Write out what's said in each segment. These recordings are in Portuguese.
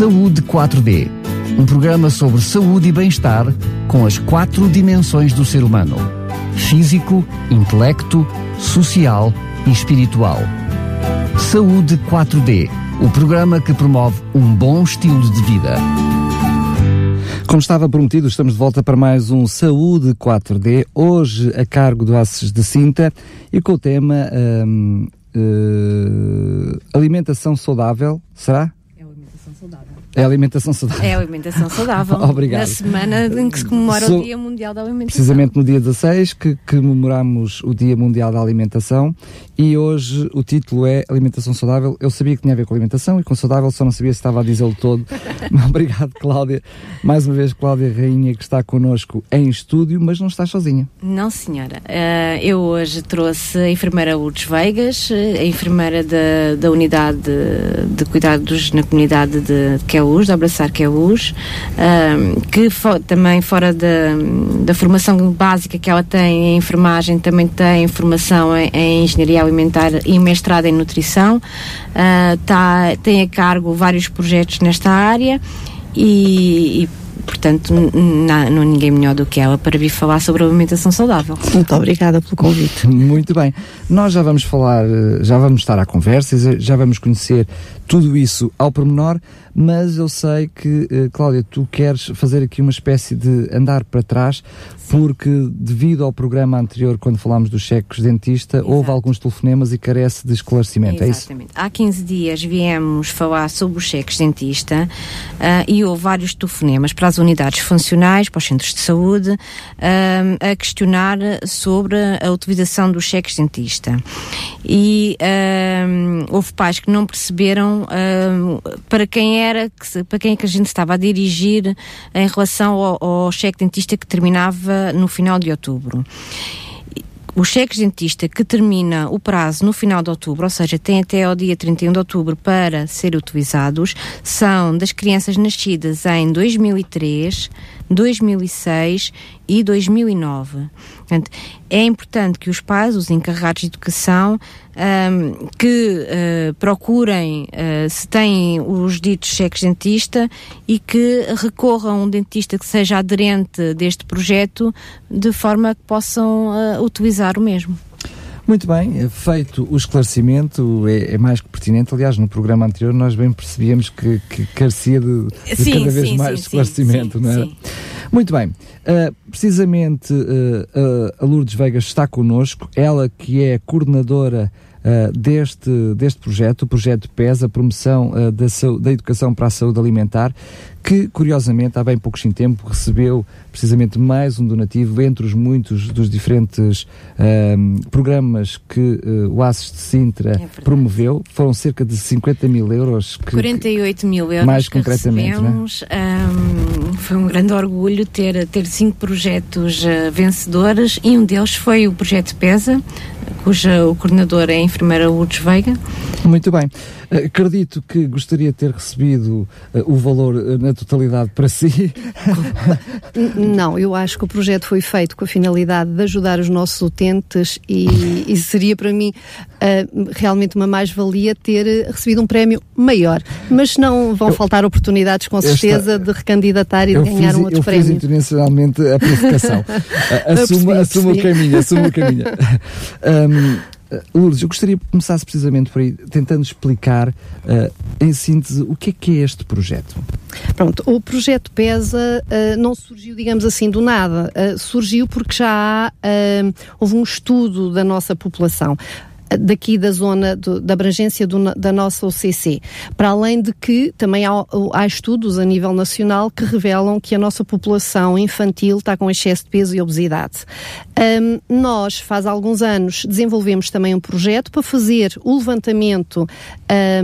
Saúde 4D, um programa sobre saúde e bem-estar com as quatro dimensões do ser humano: físico, intelecto, social e espiritual. Saúde 4D, o programa que promove um bom estilo de vida. Como estava prometido, estamos de volta para mais um Saúde 4D, hoje a cargo do Asses de Cinta e com o tema um, uh, alimentação saudável, será? É alimentação saudável. É alimentação saudável. Obrigado. Na semana em que se comemora so, o Dia Mundial da Alimentação. Precisamente no dia 16 que, que comemoramos o Dia Mundial da Alimentação e hoje o título é Alimentação Saudável. Eu sabia que tinha a ver com alimentação e com saudável, só não sabia se estava a dizê-lo todo. Obrigado, Cláudia. Mais uma vez, Cláudia Rainha, que está connosco em estúdio, mas não está sozinha. Não, senhora. Uh, eu hoje trouxe a enfermeira Lourdes Veigas, a enfermeira da, da unidade de, de cuidados na comunidade de, QEUS, de Abraçar QEUS, um, que também fora da, da formação básica que ela tem em enfermagem, também tem formação em, em engenharia alimentar e mestrado em nutrição, uh, tá, tem a cargo vários projetos nesta área e, e portanto, não, não ninguém melhor do que ela para vir falar sobre a alimentação saudável. Muito obrigada pelo convite. Muito bem. Nós já vamos falar, já vamos estar à conversa, já vamos conhecer tudo isso ao pormenor, mas eu sei que, uh, Cláudia, tu queres fazer aqui uma espécie de andar para trás, Sim. porque devido ao programa anterior, quando falámos dos cheques dentista, Exato. houve alguns telefonemas e carece de esclarecimento, Exatamente. é isso? Há 15 dias viemos falar sobre os cheques dentista uh, e houve vários telefonemas para as unidades funcionais, para os centros de saúde, a questionar sobre a utilização dos cheques dentista. E houve pais que não perceberam para quem era, para quem é que a gente estava a dirigir em relação ao, ao cheque dentista que terminava no final de outubro o cheque dentista que termina o prazo no final de outubro, ou seja, tem até ao dia 31 de outubro para ser utilizados, são das crianças nascidas em 2003, 2006 e 2009. Portanto, é importante que os pais, os encarregados de educação, um, que uh, procurem uh, se têm os ditos cheques dentista e que recorram a um dentista que seja aderente deste projeto de forma que possam uh, utilizar o mesmo. Muito bem, feito o esclarecimento, é, é, mais que pertinente. Aliás, no programa anterior nós bem percebíamos que, que carecia de, de sim, cada vez sim, mais sim, esclarecimento, não é? Muito bem, uh, precisamente uh, uh, a Lourdes Vegas está connosco, ela que é coordenadora uh, deste, deste projeto, o projeto PES, a promoção uh, da, da educação para a saúde alimentar, que curiosamente há bem pouco tempo recebeu precisamente mais um donativo entre os muitos dos diferentes uh, programas que uh, o ASES de Sintra é promoveu. Foram cerca de 50 mil euros. Que, 48 mil euros mais concretamente, é? recebemos. Um, foi um grande orgulho ter, ter cinco projetos uh, vencedores e um deles foi o projeto PESA, cuja o coordenador é a enfermeira Lourdes Veiga. Muito bem. Acredito que gostaria de ter recebido uh, o valor uh, na totalidade para si. Não, eu acho que o projeto foi feito com a finalidade de ajudar os nossos utentes e, e seria para mim uh, realmente uma mais-valia ter recebido um prémio maior. Mas não vão eu, faltar oportunidades, com certeza, esta, de recandidatar e de ganhar fiz, um outro prémio. Eu fiz intencionalmente a provocação. assumo, assumo o caminho, assumo o caminho. Um, Lourdes, eu gostaria que começasse precisamente por aí, tentando explicar uh, em síntese o que é que é este projeto. Pronto, o projeto PESA uh, não surgiu, digamos assim, do nada. Uh, surgiu porque já há, houve um estudo da nossa população daqui da zona do, da abrangência do, da nossa OCC. Para além de que também há, há, estudos a nível nacional que revelam que a nossa população infantil está com excesso de peso e obesidade. Um, nós, faz alguns anos, desenvolvemos também um projeto para fazer o levantamento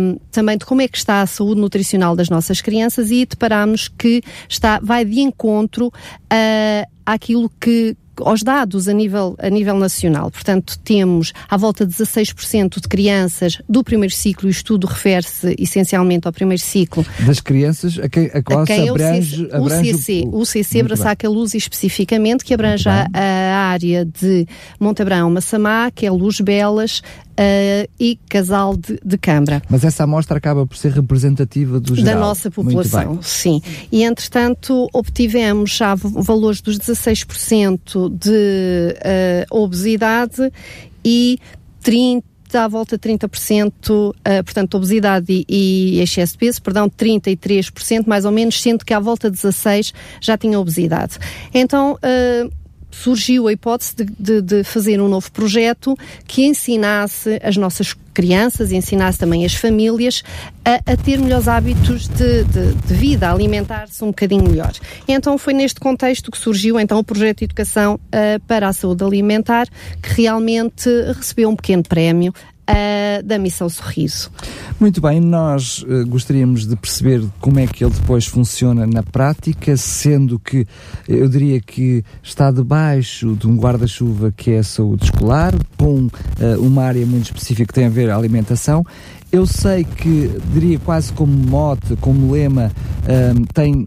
um, também de como é que está a saúde nutricional das nossas crianças e deparámos que está, vai de encontro uh, àquilo que, aos dados a nível, a nível nacional. Portanto, temos à volta de 16% de crianças do primeiro ciclo, e o estudo refere-se essencialmente ao primeiro ciclo. Das crianças a quem a classe a quem abrange, é o CC, o CC, o CC Braçaca Luz especificamente, que abrange a, a, área de Montebrão, Massamá, que é Luz Belas, uh, e casal de, de Câmara. Mas essa amostra acaba por ser representativa do geral. Da nossa população, sim. E, entretanto, obtivemos já valores dos 16% de uh, obesidade e 30 à volta de 30%, uh, portanto, obesidade e, e, excesso de peso, perdão, 33% mais ou menos, sendo que à volta de 16% já tinha obesidade. Então, uh, surgiu a hipótese de, de, de, fazer um novo projeto que ensinasse as nossas crianças, ensinasse também as famílias a, a ter melhores hábitos de, de vida, a alimentar-se um bocadinho melhor. Então foi neste contexto que surgiu então o projeto de educação uh, para a saúde alimentar, que realmente recebeu um pequeno prémio uh, da Missão Sorriso. Muito bem, nós uh, gostaríamos de perceber como é que ele depois funciona na prática, sendo que eu diria que está debaixo de um guarda-chuva que é a saúde escolar, com uh, uma área muito específica que tem a ver a alimentação. Eu sei que, diria quase como mote, como lema, tem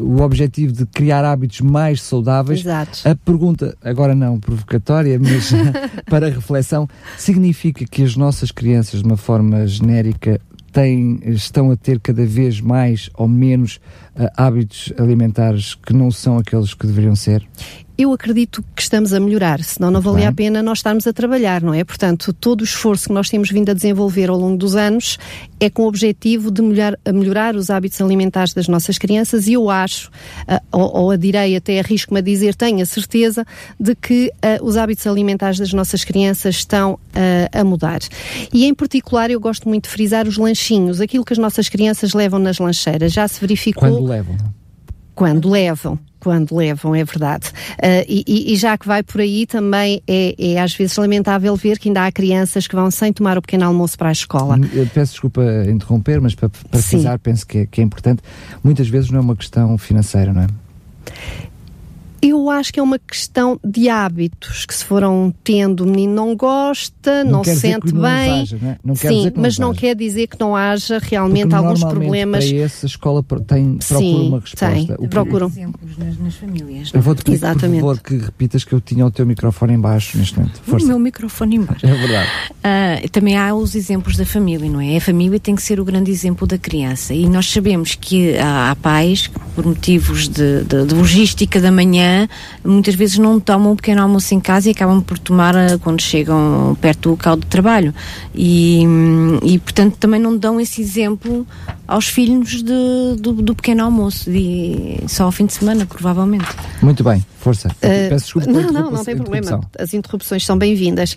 o objetivo de criar hábitos mais saudáveis. Exato. A pergunta, agora não provocatória, mas para reflexão, significa que as nossas crianças, de uma forma genérica, têm, estão a ter cada vez mais ou menos uh, hábitos alimentares que não são aqueles que deveriam ser? Eu acredito que estamos a melhorar, senão não valia a pena nós estarmos a trabalhar, não é? Portanto, todo o esforço que nós temos vindo a desenvolver ao longo dos anos é com o objetivo de melhorar, melhorar os hábitos alimentares das nossas crianças e eu acho, uh, ou, ou adirei até arrisco-me a dizer, tenho a certeza de que uh, os hábitos alimentares das nossas crianças estão uh, a mudar. E em particular eu gosto muito de frisar os lanchinhos, aquilo que as nossas crianças levam nas lancheiras. Já se verificou... Quando levam? Quando levam quando levam, é verdade. Uh, e, e, já que vai por aí, também é, é, às vezes lamentável ver que ainda há crianças que vão sem tomar o pequeno almoço para a escola. Hum, eu peço desculpa interromper, mas para, frisar, penso que é, que é importante. Muitas vezes não é uma questão financeira, não é? Eu acho que é uma questão de hábitos que se foram tendo, o menino não gosta, não, não se sente bem. Não haja, não é? não Sim, mas não quer dizer que não haja realmente Porque alguns problemas. Para esse, a escola tem, procura Sim, uma resposta. Tem, procuram. exemplos nas, nas famílias. Eu vou-te pedir, por favor, que repitas que eu tinha o teu microfone em baixo neste momento. Força. O meu microfone em baixo. É verdade. Uh, também há os exemplos da família, não é? A família tem que ser o grande exemplo da criança. E nós sabemos que há, há pais, por motivos de, de, de logística da manhã, muitas vezes não tomam um pequeno almoço em casa e acabam por tomar uh, quando chegam perto do local de trabalho. E, e, portanto, também não dão esse exemplo aos filhos de, do, do, pequeno almoço, de, só ao fim de semana, provavelmente. Muito bem, força. Uh, Peço desculpa Não, não, não tem problema. As interrupções são bem-vindas.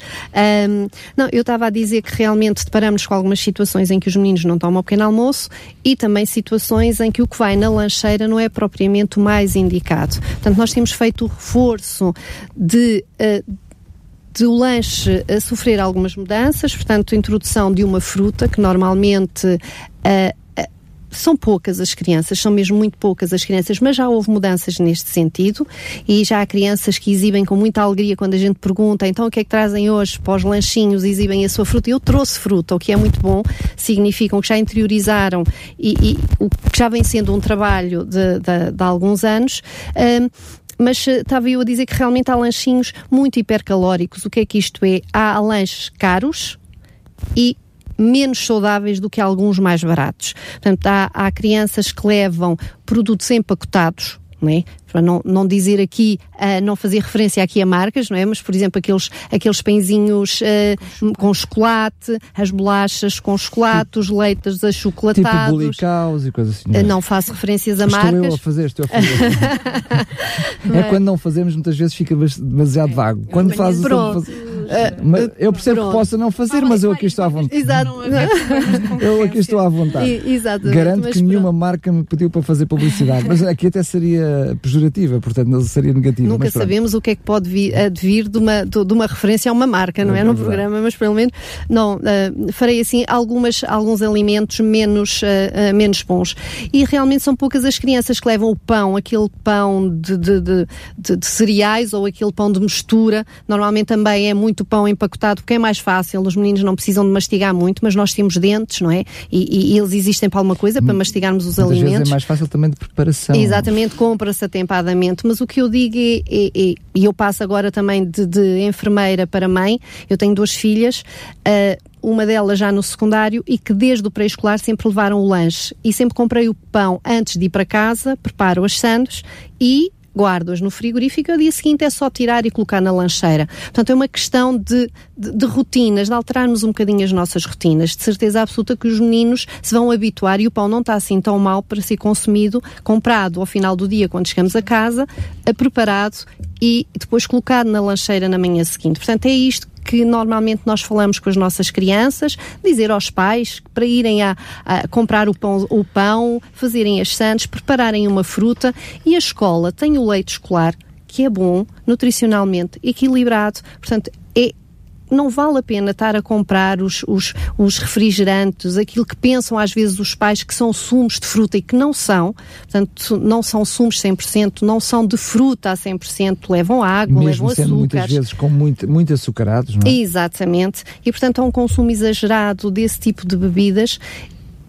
Um, não, eu estava a dizer que realmente deparamos com algumas situações em que os meninos não tomam o pequeno almoço e também situações em que o que vai na lancheira não é propriamente o mais indicado. Portanto, nós temos feito o reforço de. Uh, de o lanche a sofrer algumas mudanças, portanto, introdução de uma fruta que normalmente uh, são poucas as crianças, são mesmo muito poucas as crianças, mas já houve mudanças neste sentido e já há crianças que exibem com muita alegria quando a gente pergunta então o que é que trazem hoje para os lanchinhos, exibem a sua fruta. Eu trouxe fruta, o que é muito bom, significam que já interiorizaram e, e o que já vem sendo um trabalho de, de, de alguns anos. Um, mas eh, estava eu a dizer que realmente há lanchinhos muito hipercalóricos. O que é que isto é? Há lanches caros e menos saudáveis do que alguns mais baratos. Portanto, há, há crianças que levam produtos empacotados, não é? para não, não dizer aqui, uh, não fazer referência aqui a marcas, não é? Mas, por exemplo, aqueles, aqueles pãezinhos uh, com chocolate, as bolachas com chocolate, os leites achocolatados. Tipo bulicaus e coisas assim. Uh, não faço referências a estou marcas. Estou eu a fazer, estou a fazer. é, é quando não fazemos, muitas vezes fica demasiado vago. Quando fazes... eu percebo Pronto. que possa não fazer, mas eu aqui estou à vontade. Exato. eu aqui estou à vontade. Exatamente. Garanto que nenhuma marca me pediu para fazer publicidade, mas aqui até seria pejorativa, portanto não seria negativa. Nunca sabemos o que é que pode vir, advir de uma, de uma referência a uma marca, não é? é no programa, mas pelo menos não, uh, farei assim algumas, alguns alimentos menos, uh, uh, menos bons. E realmente são poucas as crianças que levam o pão, aquele pão de, de, de, de, cereais ou aquele pão de mistura, normalmente também é muito muito pão empacotado porque é mais fácil, os meninos não precisam de mastigar muito, mas nós temos dentes, não é? E, e eles existem para alguma coisa, para hum, mastigarmos os Muitas alimentos. Vezes é mais fácil também de preparação. Exatamente, compra-se atempadamente. Mas o que eu digo é, é, é, e eu passo agora também de, de, enfermeira para mãe, eu tenho duas filhas. Uh, uma delas já no secundário e que desde o pré-escolar sempre levaram o lanche e sempre comprei o pão antes de ir para casa, preparo as sandes e guardo-as no frigorífico, e ao dia seguinte é só tirar e colocar na lancheira. Portanto, é uma questão de, de, de, rotinas, de alterarmos um bocadinho as nossas rotinas. De certeza absoluta que os meninos se vão habituar e o pão não está assim tão mal para ser consumido, comprado ao final do dia, quando chegamos a casa, preparado e depois colocado na lancheira na manhã seguinte. Portanto, é isto que normalmente nós falamos com as nossas crianças, dizer aos pais para irem a, a comprar o pão, o pão, fazerem as sandes, prepararem uma fruta e a escola tem o leite escolar que é bom, nutricionalmente equilibrado, portanto, não vale a pena estar a comprar os, os, os, refrigerantes, aquilo que pensam às vezes os pais que são sumos de fruta e que não são, portanto, não são sumos 100%, não são de fruta a 100%, levam água, Mesmo levam sendo muitas vezes com muito, muito açucarados, não é? Exatamente. E, portanto, há um consumo exagerado desse tipo de bebidas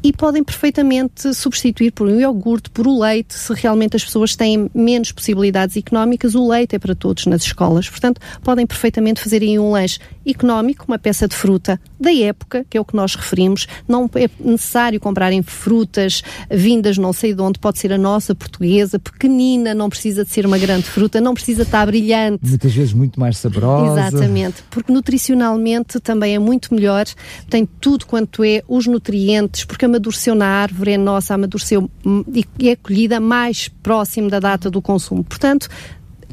e podem perfeitamente substituir por um iogurte, por o leite, se realmente as pessoas têm menos possibilidades económicas, o leite é para todos nas escolas. Portanto, podem perfeitamente fazer aí um lanche económico, uma peça de fruta da época, que é o que nós referimos. Não é necessário comprarem frutas vindas não sei de onde, pode ser a nossa portuguesa, pequenina, não precisa de ser uma grande fruta, não precisa estar brilhante. Muitas vezes muito mais saborosa. Exatamente, porque nutricionalmente também é muito melhor, tem tudo quanto é os nutrientes, porque a amadureceu na árvore, é nossa, amadureceu hum, e é colhida mais próximo da data do consumo. Portanto,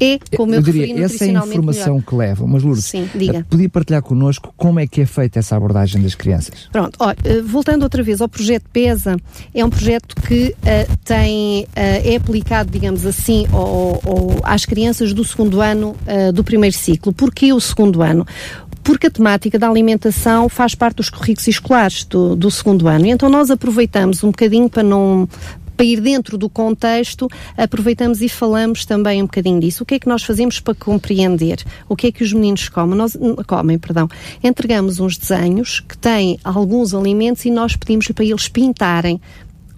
é, como eu, eu diria, referi, essa é a informação melhor. que levam. Mas, Lourdes, Sim, diga. Eh, podia partilhar connosco como é que é feita essa abordagem das crianças? Pronto, olha, eh, voltando outra vez ao projeto PESA, é um projeto que uh, tem, uh, é aplicado, digamos assim, ao, ao, às crianças do segundo ano uh, do primeiro ciclo. Porquê o segundo ano? Porque a temática da alimentação faz parte dos currículos escolares do, do segundo ano. E então nós aproveitamos um bocadinho para não para ir dentro do contexto, aproveitamos e falamos também um bocadinho disso. O que é que nós fazemos para compreender o que é que os meninos comem? Nós, comem, perdão. Entregamos uns desenhos que têm alguns alimentos e nós pedimos para eles pintarem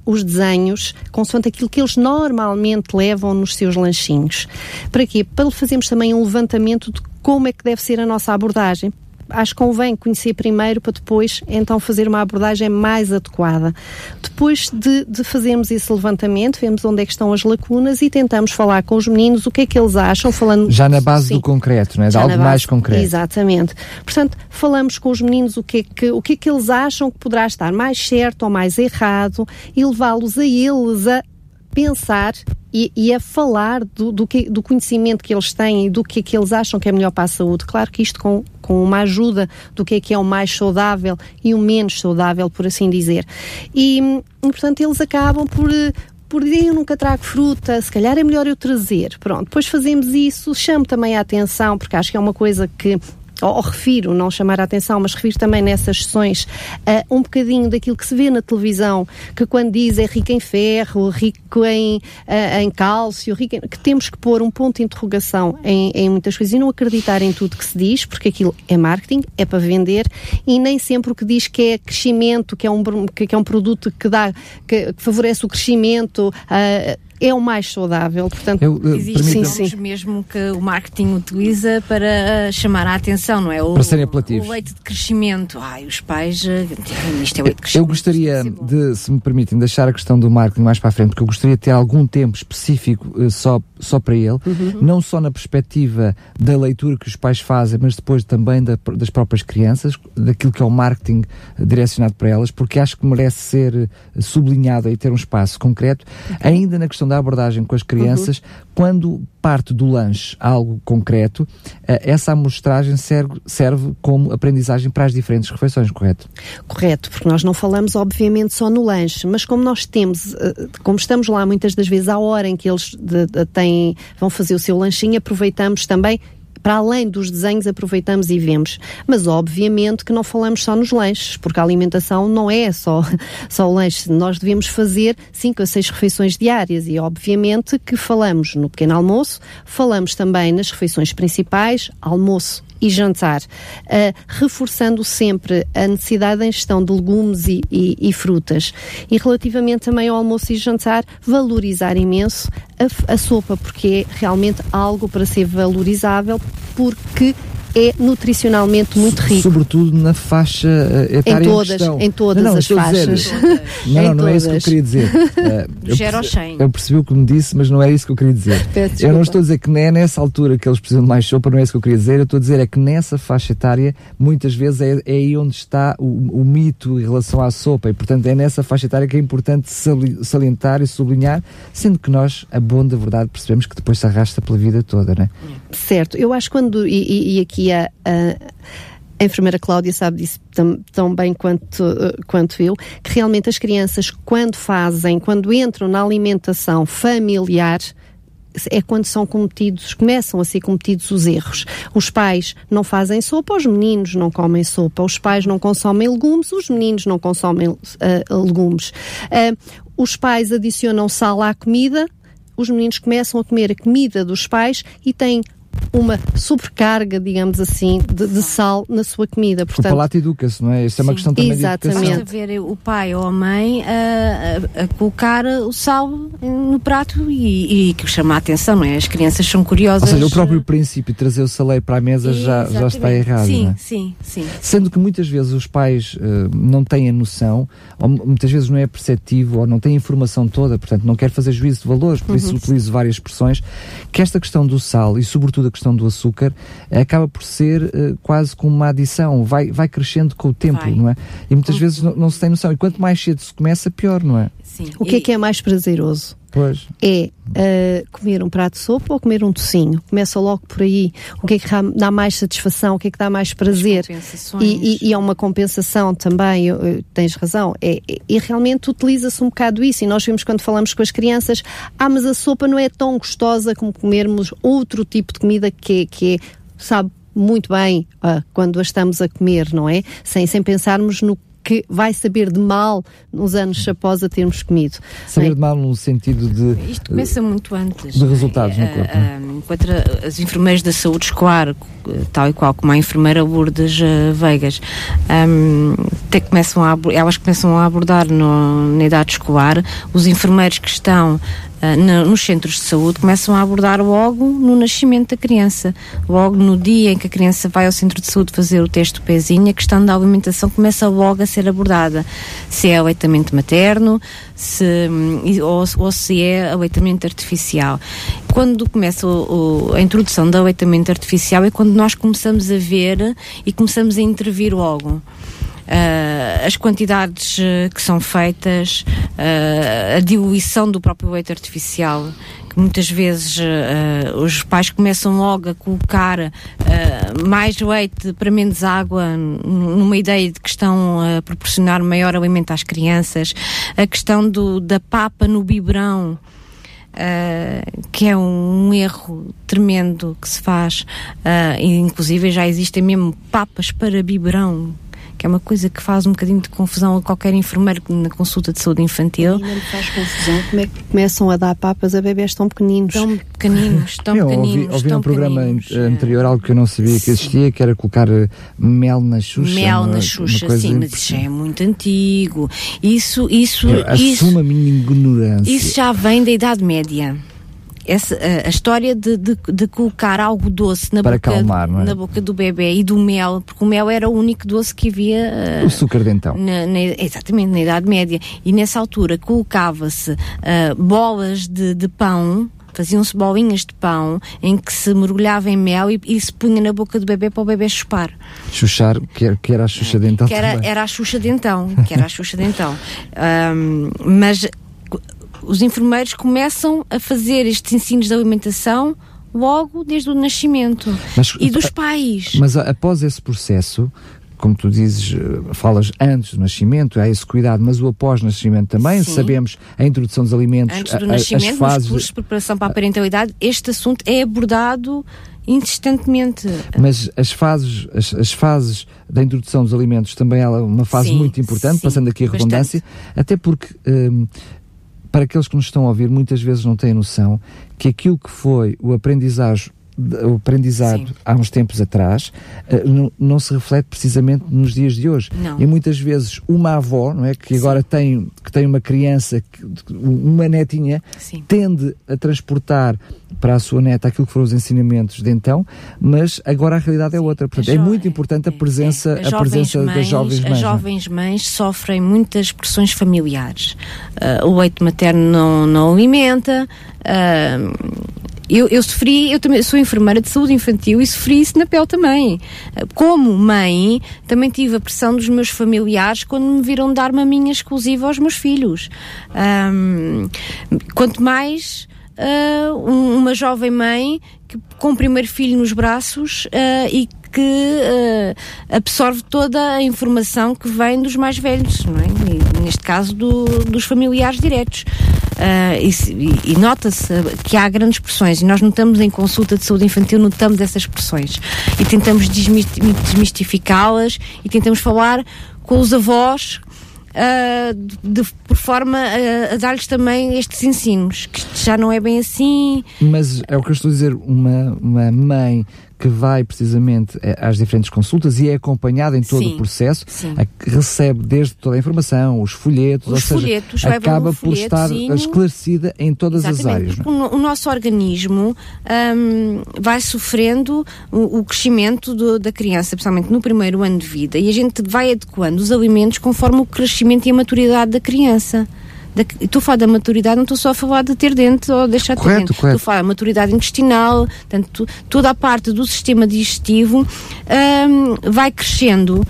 os desenhos consoante aquilo que eles normalmente levam nos seus lanchinhos. Para quê? Para fazermos também um levantamento de como é que deve ser a nossa abordagem acho que convém conhecer primeiro para depois então fazer uma abordagem mais adequada. Depois de, de fazermos esse levantamento, vemos onde é que estão as lacunas e tentamos falar com os meninos o que é que eles acham, falando... Já na base sim, do concreto, não é? De algo base, mais concreto. Exatamente. Portanto, falamos com os meninos o que, é que, o que é que eles acham que poderá estar mais certo ou mais errado e levá-los a eles a pensar e, e, a falar do, do, que, do conhecimento que eles têm e do que, que eles acham que é melhor para a saúde. Claro que isto com, com uma ajuda do que é que é o mais saudável e o menos saudável, por assim dizer. E, e portanto, eles acabam por, por dizer eu nunca trago fruta, se calhar é melhor eu trazer. Pronto, depois fazemos isso, chamo também a atenção, porque acho que é uma coisa que ou, ou, refiro, não chamar a atenção, mas refiro também nessas sessões uh, um bocadinho daquilo que se vê na televisão, que quando diz é rico em ferro, rico em, uh, em cálcio, rico em, que temos que pôr um ponto de interrogação em, em, muitas coisas e não acreditar em tudo que se diz, porque aquilo é marketing, é para vender e nem sempre o que diz que é crescimento, que é um, que é um produto que dá, que, que favorece o crescimento, uh, é o mais saudável. Portanto, eu, eu, Existem sim, sim. mesmo que o marketing utiliza para chamar a atenção, não é? O, para serem apelativos. O leite de crescimento. Ai, os pais. Eh, isto é leite de crescimento. Eu gostaria de, se me permitem, deixar a questão do marketing mais para a frente, porque eu gostaria de ter algum tempo específico uh, só, só para ele, uhum. não só na perspectiva da leitura que os pais fazem, mas depois também da, das próprias crianças, daquilo que é o marketing direcionado para elas, porque acho que merece ser eh, sublinhado e ter um espaço concreto, uhum. ainda na questão da abordagem com as crianças, uhum. quando parte do lanche algo concreto, eh, essa amostragem serve, serve como aprendizagem para as diferentes refeições, correto? Correto, porque nós não falamos obviamente só no lanche, mas como nós temos, eh, como estamos lá muitas das vezes à hora em que eles de, de, têm, vão fazer o seu lanchinho, aproveitamos também para além dos desenhos, aproveitamos e vemos. Mas, obviamente, que não falamos só nos lanches, porque a alimentação não é só, só o lanche. Nós devemos fazer cinco a seis refeições diárias e, obviamente, que falamos no pequeno almoço, falamos também nas refeições principais, almoço e jantar, uh, reforçando sempre a necessidade da ingestão de legumes e, e, e, frutas. E relativamente também ao almoço e jantar, valorizar imenso a, a sopa, porque é realmente algo para ser valorizável, porque é nutricionalmente muito rico. Sobretudo na faixa uh, etária em todas, em, em todas não, as faixas. Dizer, não, não, não é isso que eu queria dizer. Uh, eu, percebi, eu percebi o que me disse, mas não é isso que eu queria dizer. eu não estou a dizer que é nessa altura que eles precisam de mais sopa, não é isso que eu queria dizer. Eu estou a dizer é que nessa faixa etária, muitas vezes é, é aí onde está o, o, mito em relação à sopa e, portanto, é nessa faixa etária que é importante salientar e sublinhar, sendo que nós, a bom da verdade, percebemos que depois se arrasta pela vida toda, não é? Certo. Eu acho quando, e, e aqui e a, a, a enfermeira Cláudia sabe disso tão, tão bem quanto, quanto eu, que realmente as crianças, quando fazem, quando entram na alimentação familiar, é quando são cometidos, começam a ser cometidos os erros. Os pais não fazem sopa, os meninos não comem sopa, os pais não consomem legumes, os meninos não consomem uh, legumes. Uh, os pais adicionam sal à comida, os meninos começam a comer a comida dos pais e têm uma sobrecarga, digamos assim, de, de sal na sua comida. Portanto, o palato educa-se, não é? Isso é uma questão também exatamente. de educação. ver o pai ou a mãe a, a, a colocar o sal no prato e, e que chama a atenção, não é? As crianças são curiosas. Ou seja, o próprio princípio de trazer o saleiro para a mesa já, já está errado, sim, não é? Sim, sim. Sendo que muitas vezes os pais uh, não têm a noção, ou muitas vezes não é perceptivo, ou não têm a informação toda, portanto não quer fazer juízo de valores, por uhum. isso utilizo várias expressões, que esta questão do sal e sobretudo a questão do açúcar acaba por ser uh, quase como uma adição, vai, vai crescendo com o tempo, vai. não é? E muitas uhum. vezes não, não, se tem noção. E quanto mais cedo se começa, pior, não é? Sim. O que é que é mais prazeroso? Pois. É uh, comer um prato de sopa ou comer um tocinho? Começa logo por aí. O que é que dá mais satisfação? O que é que dá mais prazer? E, e, e, é uma compensação também, eu, eu, tens razão. É, é, e realmente utiliza-se um bocado isso. E nós vimos quando falamos com as crianças: ah, mas a sopa não é tão gostosa como comermos outro tipo de comida que, que é, sabe, muito bem uh, quando a estamos a comer, não é? Sem, sem pensarmos no que vai saber de mal nos anos após a termos comido. Saber é? de mal no sentido de. Isto começa muito antes. De resultados no corpo. Uh, enquanto as enfermeiras da saúde escolar, tal e qual como a enfermeira Lourdes uh, Veigas, um, te, começam a, elas começam a abordar no, na idade escolar os enfermeiros que estão uh, nos centros de saúde começam a abordar logo no nascimento da criança. Logo no dia em que a criança vai ao centro de saúde fazer o teste do pezinho, a questão da alimentação começa logo a ser abordada. Se é aleitamento materno, se, ou, ou se é aleitamento artificial. Quando começa o, o, a introdução do aleitamento artificial é quando nós começamos a ver e começamos a intervir logo. Uh, as quantidades uh, que são feitas, uh, a diluição do próprio leite artificial, que muitas vezes os pais começam logo a colocar mais leite para menos água, numa ideia de que estão a proporcionar maior alimento às crianças, a questão do, da papa no biberão. Uh, que é um, um, erro tremendo que se faz, uh, inclusive já existem mesmo papas para biberão, que é uma coisa que faz um bocadinho de confusão a qualquer enfermeiro na consulta de saúde infantil. E não faz confusão como é que começam a dar papas a bebés tão pequeninos. Tão pequeninos, tão eu pequeninos. Ouvi, ouvi tão um programa anterior algo que eu não sabia que existia, que era colocar eh, mel na xuxa. Mel na xuxa, sim, mas isso já é muito antigo. Isso, isso, eu isso. Assumo a minha ignorância. Isso já vem da Idade Média essa, a, história de, de, de, colocar algo doce na, Para boca, calmar, é? na boca do bebê e do mel, porque o mel era o único doce que havia. Uh, o açúcar dentão. Na, na, exatamente, na Idade Média. E nessa altura colocava-se uh, bolas de, de pão faziam-se bolinhas de pão em que se mergulhava em mel e, e, se punha na boca do bebê para o bebê chupar. Chuchar, que, que era a Xuxa dentão que era, era a Xuxa dentão, que era a Xuxa dentão. Um, mas os enfermeiros começam a fazer estes ensinos de alimentação logo desde o nascimento mas, e dos pais. Mas após esse processo, como tu dizes, eh, falas antes do nascimento, há esse cuidado, mas o após-nascimento também, Sim. sabemos a introdução dos alimentos, antes do nascimento, as fases... cursos de preparação para a parentalidade, este assunto é abordado insistentemente. Mas as fases, as, as, fases da introdução dos alimentos também é uma fase sim, muito importante, sim, passando aqui a redundância, bastante. até porque hum, para aqueles que nos estão a ouvir, muitas vezes não têm noção que aquilo que foi o aprendizagem o aprendizado Sim. há uns tempos atrás uh, não, não, se reflete precisamente nos dias de hoje. Não. E muitas vezes uma avó, não é, que Sim. agora tem que tem uma criança, uma netinha, Sim. tende a transportar para a sua neta aquilo que foram os ensinamentos de então, mas agora a realidade é outra. Portanto, é muito importante a presença, é, é. a presença mães, das jovens mães. As é? jovens mães sofrem muitas pressões familiares. Uh, o leite materno não, não alimenta. Uh, eu, eu sofri, eu também sou enfermeira de saúde infantil e sofri isso na pele também. Como mãe, também tive a pressão dos meus familiares quando me viram dar maminha exclusiva aos meus filhos. Um, quanto mais uh, uma jovem mãe que, com o primeiro filho nos braços uh, e que uh, absorve toda a informação que vem dos mais velhos, não é? E, neste caso do, dos familiares diretos. Uh, e, e nota-se que há grandes pressões e nós notamos em consulta de saúde infantil, notamos essas pressões e tentamos desmistificá-las e tentamos falar com os avós Uh, de, por forma a, a dar-lhes também estes ensinos, que já não é bem assim. Mas é o que eu estou a dizer, uma, uma mãe que vai precisamente eh, às diferentes consultas e é acompanhada em todo sim, o processo, recebe desde toda a informação, os folhetos, os ou folhetos, seja, acaba por estar esclarecida em todas Exatamente, as áreas. Porque o, o, nosso organismo um, vai sofrendo o, o crescimento do, da criança, principalmente no primeiro ano de vida, e a gente vai adequando os alimentos conforme o crescimento e a maturidade da criança da, estou a falar da maturidade, não estou só a falar de ter dente ou deixar de ter dente. Estou a falar da maturidade intestinal, portanto, toda a parte do sistema digestivo um, vai crescendo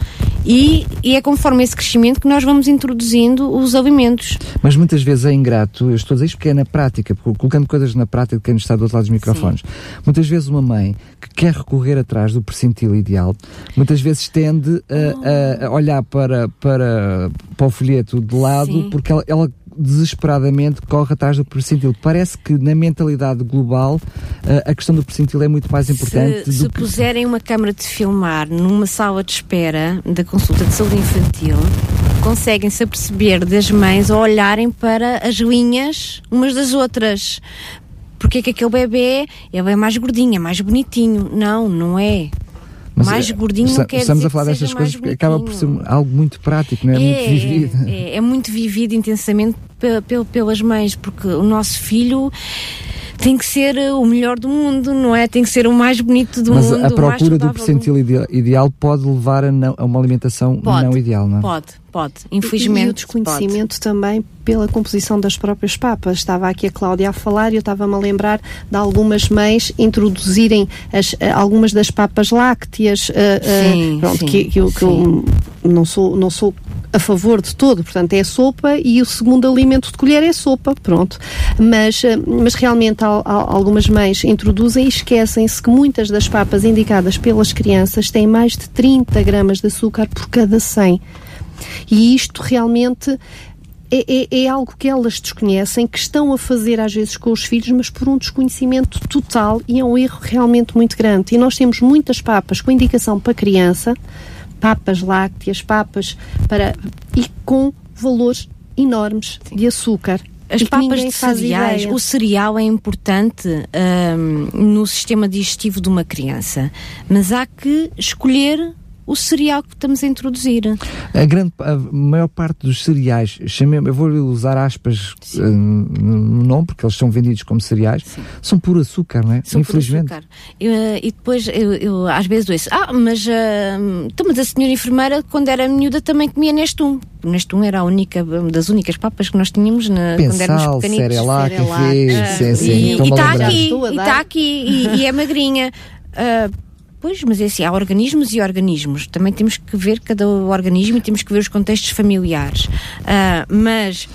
e, e, é conforme esse crescimento que nós vamos introduzindo os alimentos. Mas muitas vezes é ingrato, eu estou a dizer isto porque é na prática, colocando coisas na prática de quem está do outro lado dos microfones. Sim. Muitas vezes uma mãe que quer recorrer atrás do percentil ideal, muitas vezes tende a, a olhar para, para, para o folheto de lado Sim. porque ela, ela desesperadamente corre atrás do percentil. Parece que na mentalidade global uh, a questão do percentil é muito mais importante. Se, se que... puserem uma câmara de filmar numa sala de espera da consulta de saúde infantil, conseguem-se aperceber das mães a olharem para as linhas umas das outras. Porque é que aquele bebê ele é mais gordinho, é mais bonitinho. Não, não é. Mas mais é, gordinho não quer Estamos a falar destas coisas porque acaba por ser algo muito prático, não é? é muito vivido. É, é, muito vivido intensamente pelas mães, porque o nosso filho tem que ser o melhor do mundo, não é? Tem que ser o mais bonito do Mas mundo. Mas a procura do percentil ideal, ideal, pode levar a, não, a uma alimentação pode, não ideal, não é? Pode, pode. Infelizmente. E, o desconhecimento pode. também pela composição das próprias papas. Estava aqui a Cláudia a falar e eu estava-me a lembrar de algumas mães introduzirem as, eh, algumas das papas lácteas. Uh, sim, uh, pronto, sim, que, que, eu, que eu não sou, não sou a favor de todo, portanto é sopa e o segundo alimento de colher é sopa, pronto. Mas, mas realmente algumas mães introduzem e esquecem-se que muitas das papas indicadas pelas crianças têm mais de 30 gramas de açúcar por cada 100. E isto realmente é, é, é, algo que elas desconhecem, que estão a fazer às vezes com os filhos, mas por um desconhecimento total e é um erro realmente muito grande. E nós temos muitas papas com indicação para criança, papas lácteas, papas para e com valores enormes Sim. de açúcar as papas de cereais, o cereal é importante um, no sistema digestivo de uma criança, mas há que escolher o cereal que estamos a introduzir. A, grande, a maior parte dos cereais, chamei, eu vou usar aspas uh, no nome, porque eles são vendidos como cereais, Sim. são por açúcar, não é? São Infelizmente. Por açúcar. Eu, uh, e depois, eu, eu, às vezes ouço, ah, mas, uh, mas a senhora enfermeira, quando era miúda, também comia neste um. Neste um era a única, das únicas papas que nós tínhamos na, Pensal, quando éramos pequenitos. Cerelac, Cerelac. sim, sim. E está aqui, e está aqui, e, e é magrinha. Uh, Pois, mas é assim, há organismos e organismos. Também temos que ver cada organismo e temos que ver os contextos familiares. Uh, mas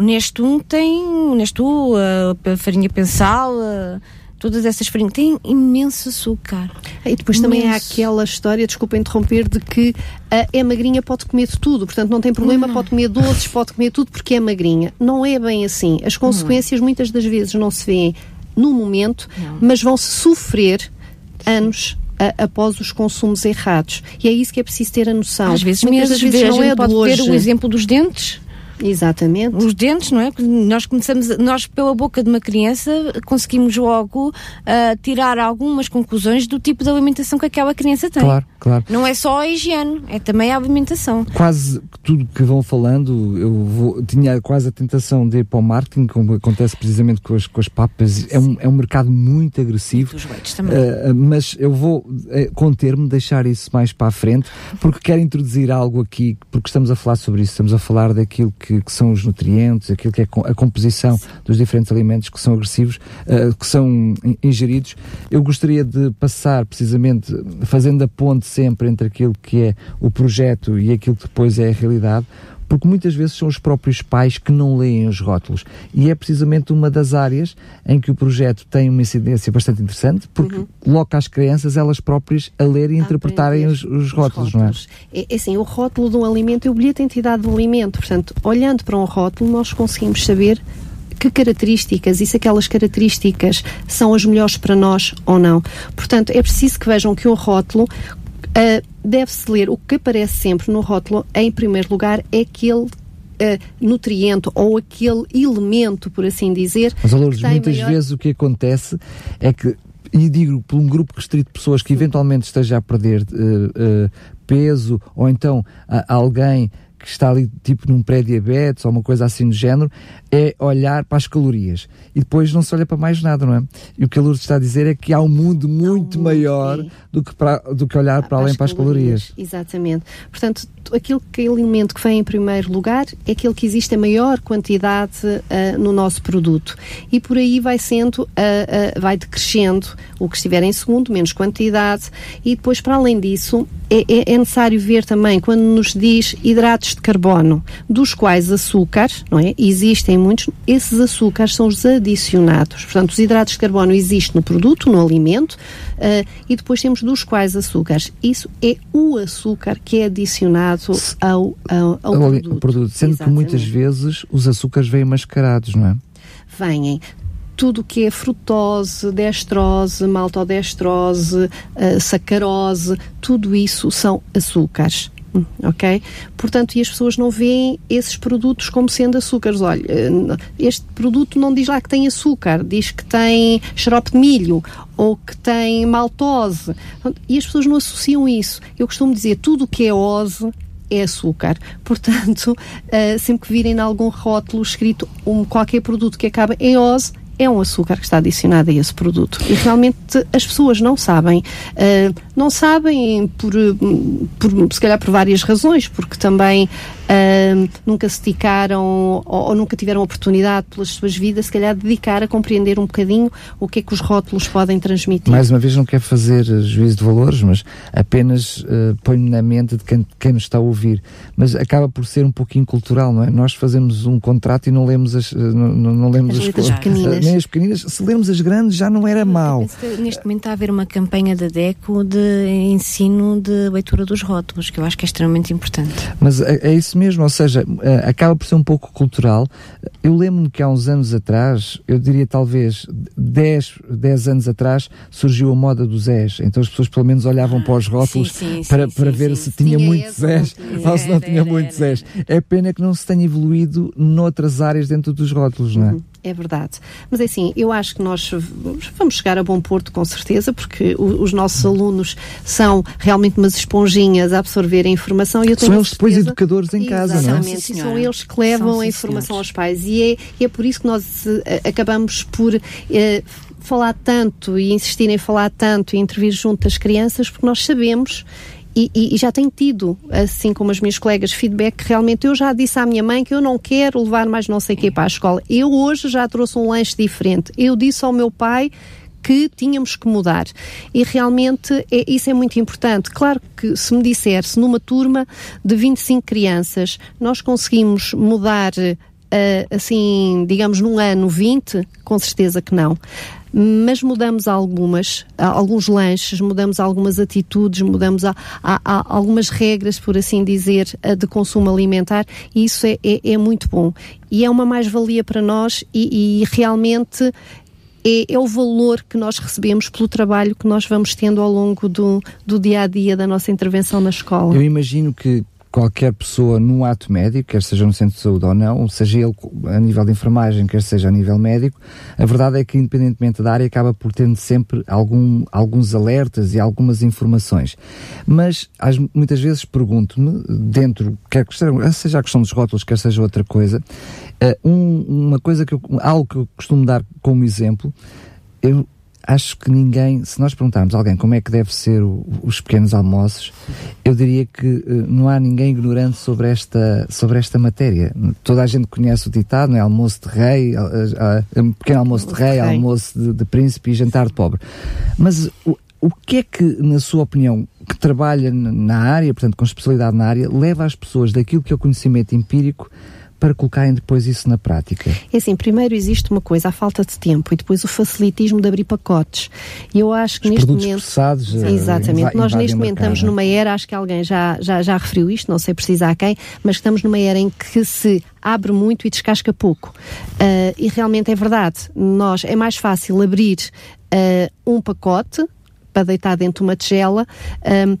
neste um tem, neste um, uh, farinha pensal, uh, todas essas farinhas, têm imenso açúcar. E depois imenso. também há aquela história, desculpa interromper, de que a é magrinha pode comer de tudo, portanto não tem problema, não. pode comer doces, pode comer tudo porque é magrinha. Não é bem assim. As consequências não. muitas das vezes não se vêem no momento, não. mas vão-se sofrer anos a, após os consumos errados. E é isso que é preciso ter a noção. Às vezes, Muitas vezes, vezes não é pode hoje. ter o exemplo dos dentes. Exatamente. Os dentes, não é? Nós começamos, nós pela boca de uma criança conseguimos logo uh, tirar algumas conclusões do tipo de alimentação que aquela criança tem. Claro, claro. Não é só a higiene, é também a alimentação. Quase tudo que vão falando, eu vou, tinha quase a tentação de ir para o marketing, como acontece precisamente com as, com as papas. É um, é um mercado muito agressivo. Os leites também. Uh, mas eu vou uh, conter-me, deixar isso mais para a frente, porque quero introduzir algo aqui, porque estamos a falar sobre isso, estamos a falar daquilo que, que são os nutrientes, aquilo que é a composição dos diferentes alimentos que são agressivos, uh, que são ingeridos. Eu gostaria de passar precisamente, fazendo a ponte sempre entre aquilo que é o projeto e aquilo que depois é a realidade, porque muitas vezes são os próprios pais que não leem os rótulos. E é precisamente uma das áreas em que o projeto tem uma incidência bastante interessante, porque uhum. coloca as crianças elas próprias a ler e a interpretarem os, os, rótulos, os, rótulos, não é? é? É assim, o rótulo de um alimento é o bilhete de entidade do alimento. Portanto, olhando para um rótulo, nós conseguimos saber que características e se aquelas características são as melhores para nós ou não. Portanto, é preciso que vejam que o rótulo uh, deve-se ler o que aparece sempre no rótulo, em primeiro lugar, é aquele Uh, nutriente ou aquele elemento, por assim dizer. Mas, Lourdes, muitas maior... vezes o que acontece é que, e digo por um grupo restrito de pessoas que eventualmente esteja a perder uh, uh, peso, ou então alguém que está ali tipo num pré-diabetes ou uma coisa assim do género, é olhar para as calorias. E depois não se olha para mais nada, não é? E o que a Lourdes está a dizer é que há um mundo muito maior do que, para, do que olhar para, além para as calorias. calorias. Exatamente. Portanto, aquilo que alimento que vem em primeiro lugar é aquele que existe a maior quantidade uh, no nosso produto. E por aí vai sendo, uh, uh, vai decrescendo o que estiver em segundo, menos quantidade. E depois, para além disso, é, é, é necessário ver também, quando nos diz hidratos de carbono, dos quais açúcares, não é? Existem muitos, esses açúcares são os adicionados. Portanto, os hidratos de carbono existem no produto, no alimento, uh, e depois temos dos quais açúcares. Isso é o açúcar que é adicionado ao, ao, ao produto. produto. Sendo Exatamente. que muitas vezes os açúcares vêm mascarados, não é? Vêm tudo que é frutose, destrose, maltodestrose, uh, sacarose, tudo isso são açúcares ok? Portanto, e as pessoas não veem esses produtos como sendo açúcares. Olha, eh, este produto não diz lá que tem açúcar, diz que tem xarope de milho ou que tem maltose. E as pessoas não associam isso. Eu costumo dizer, tudo o que é ose é açúcar. Portanto, uh, sempre que virem em algum rótulo escrito um, qualquer produto que acaba em ose, é um açúcar que está adicionado a esse produto. E realmente as pessoas não sabem. Uh, não sabem por, por, se calhar por várias razões, porque também uh, nunca se dedicaram ou, ou, nunca tiveram oportunidade pelas suas vidas, se calhar, dedicar a compreender um bocadinho o que é que os rótulos podem transmitir. Mais uma vez, não quero fazer juízo de valores, mas apenas uh, ponho na mente de quem, quem nos está a ouvir. Mas acaba por ser um pouquinho cultural, não é? Nós fazemos um contrato e não lemos as, não, não lemos as, as pequeninas. Nem as pequeninas. Se lermos as grandes já não era mau. Neste momento está a haver uma campanha da DECO de ensino de leitura dos rótulos, que eu acho que é extremamente importante. Mas é, é isso mesmo, ou seja, é, acaba por ser um pouco cultural. Eu lembro-me que há uns anos atrás, eu diria talvez 10, 10 anos atrás, surgiu a moda dos Zés. Então as pessoas pelo menos olhavam para os rótulos sim, sim, para, sim, para ver se tinha, tinha muitos Zés ou se não tinha muitos Zés. É pena que não se tenha evoluído noutras áreas dentro dos rótulos, não é? Uhum. É verdade. Mas é assim, eu acho que nós vamos chegar a bom porto com certeza, porque os nossos alunos são realmente umas esponjinhas a absorver a informação e eu tenho São eles depois educadores em casa, não é? Sim, são eles que levam são, a informação aos pais e é, e é por isso que nós uh, acabamos por. Uh, falar tanto e insistir em falar tanto e intervir junto das crianças, porque nós sabemos e, e, e, já tenho tido, assim como as minhas colegas, feedback que realmente eu já disse à minha mãe que eu não quero levar mais não sei o que para a escola. Eu hoje já trouxe um lanche diferente. Eu disse ao meu pai que tínhamos que mudar. E realmente é, isso é muito importante. Claro que se me disser, se numa turma de 25 crianças nós conseguimos mudar, uh, assim, digamos, num ano 20, com certeza que não mas mudamos algumas, alguns lanches, mudamos algumas atitudes, mudamos a, a, a algumas regras, por assim dizer, de consumo alimentar e isso é, é, é muito bom. E é uma mais-valia para nós e, e realmente é, é, o valor que nós recebemos pelo trabalho que nós vamos tendo ao longo do, do dia a dia da nossa intervenção na escola. Eu imagino que qualquer pessoa num ato médico, quer seja no centro de saúde ou não, seja ele a nível de enfermagem, quer seja a nível médico, a verdade é que, independentemente da área, acaba por ter sempre algum, alguns alertas e algumas informações. Mas muitas vezes pergunto-me, dentro, quer seja a questão dos rótulos, quer seja outra coisa, uh, um, uma coisa que eu, algo que eu costumo dar como exemplo, eu acho que ninguém, se nós perguntarmos a alguém como é que deve ser o, os pequenos almoços, eu diria que uh, não há ninguém ignorante sobre esta, sobre esta matéria. Toda a gente conhece o ditado, não é? Almoço de rei, uh, uh, pequeno almoço de rei, rei. almoço de, de, príncipe e jantar de pobre. Mas o, o que é que, na sua opinião, que trabalha na área, portanto com especialidade na área, leva as pessoas daquilo que é o conhecimento empírico para colocarem depois isso na prática? É assim, primeiro existe uma coisa, a falta de tempo, e depois o facilitismo de abrir pacotes. E eu acho que Os neste momento. Processados, eh, exatamente. Nós neste momento estamos numa era, acho que alguém já, já, já referiu isto, não sei precisar quem, mas estamos numa era em que se abre muito e descasca pouco. Uh, e realmente é verdade. Nós é mais fácil abrir uh, um pacote para deitar dentro de uma tigela. Um,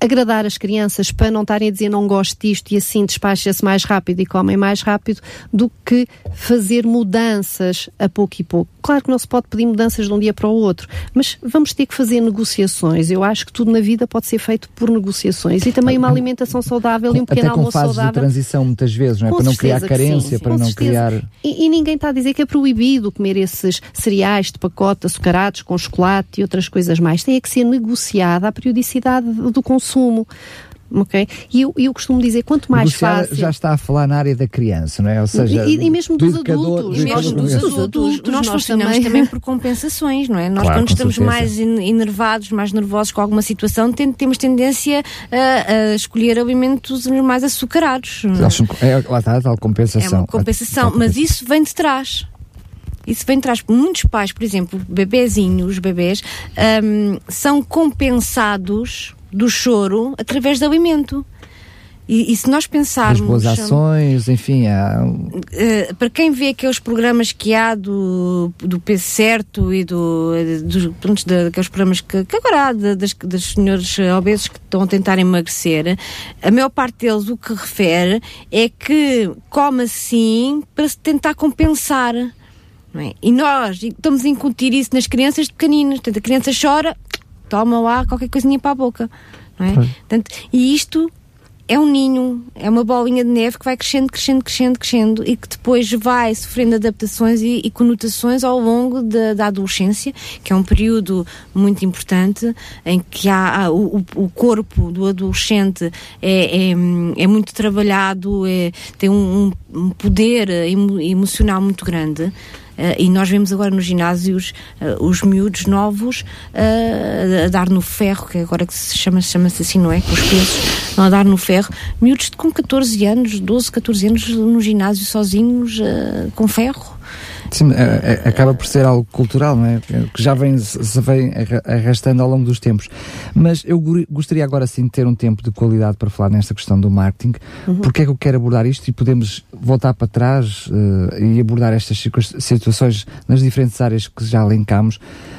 agradar as crianças para não estarem a dizer não gosto disto e assim despacha-se mais rápido e comem mais rápido do que fazer mudanças a pouco e pouco. Claro que não se pode pedir mudanças de um dia para o outro, mas vamos ter que fazer negociações. Eu acho que tudo na vida pode ser feito por negociações e também uma alimentação saudável e um pequeno Até com almoço fases saudável. de transição muitas vezes, não é? Com para não criar carência, sim, para com não certeza. criar... E, e ninguém está a dizer que é proibido comer esses cereais de pacote açucarados com chocolate e outras coisas mais. Tem é que ser negociada a periodicidade do consumo. Ok? E eu, eu costumo dizer, quanto mais Negociar fácil. já está a falar na área da criança, não é? Ou seja, E- e mesmo do dos educador- adultos, do mesmo dos adultos, adultos, nós nós funcionamos também. também. por compensações, não é? Nós, Claro, quando estamos certeza. mais en- enervados, mais nervosos com alguma situação, tem- temos tendência a, a escolher alimentos mais açucarados. é? É, lá está a tal É compensação. uma compensação, A tal mas isso vem de trás. Isso vem de trás. Muitos pais, por exemplo, bebezinhos, bebês, hum, são compensados do choro através de alimento. E, e se nós As pensarmos. boas ações, enfim, há... Uh, para quem vê aqueles programas que há do, do peso certo e do, dos, pronto, da- daqueles programas que, que agora há das, das senhores obesos que estão a tentar emagrecer, a maior parte deles o que refere é que come assim para se tentar compensar. é? E nós estamos a incutir isso nas crianças de pequeninas. Portanto, a criança chora, toma lá qualquer coisinha para a boca. Não é? Portanto, e isto é um ninho, é uma bolinha de neve que vai crescendo, crescendo, crescendo, crescendo e que depois vai sofrendo adaptações e, e conotações ao longo da, da adolescência, que é um período muito importante em que há, há o, o- corpo do adolescente é, é, é muito trabalhado, é- tem um, um poder emo- emocional muito grande. Eh, e nós vemos agora nos ginásios eh, os miúdos novos eh, a dar no ferro, que agora que se chama, chama-se assim, não é? Com os pesos, a dar no ferro. Miúdos com 14 anos, 12, 14 anos no ginásio sozinhos, com ferro. Sim, é- é- acaba por ser algo cultural, não é? Que já vem, se vem arra- arrastando ao longo dos tempos. Mas eu gostaria agora sim de ter um tempo de qualidade para falar nesta questão do marketing. Porque é que eu quero abordar isto e podemos voltar para trás eh, e abordar estas situações nas diferentes áreas que já elencamos.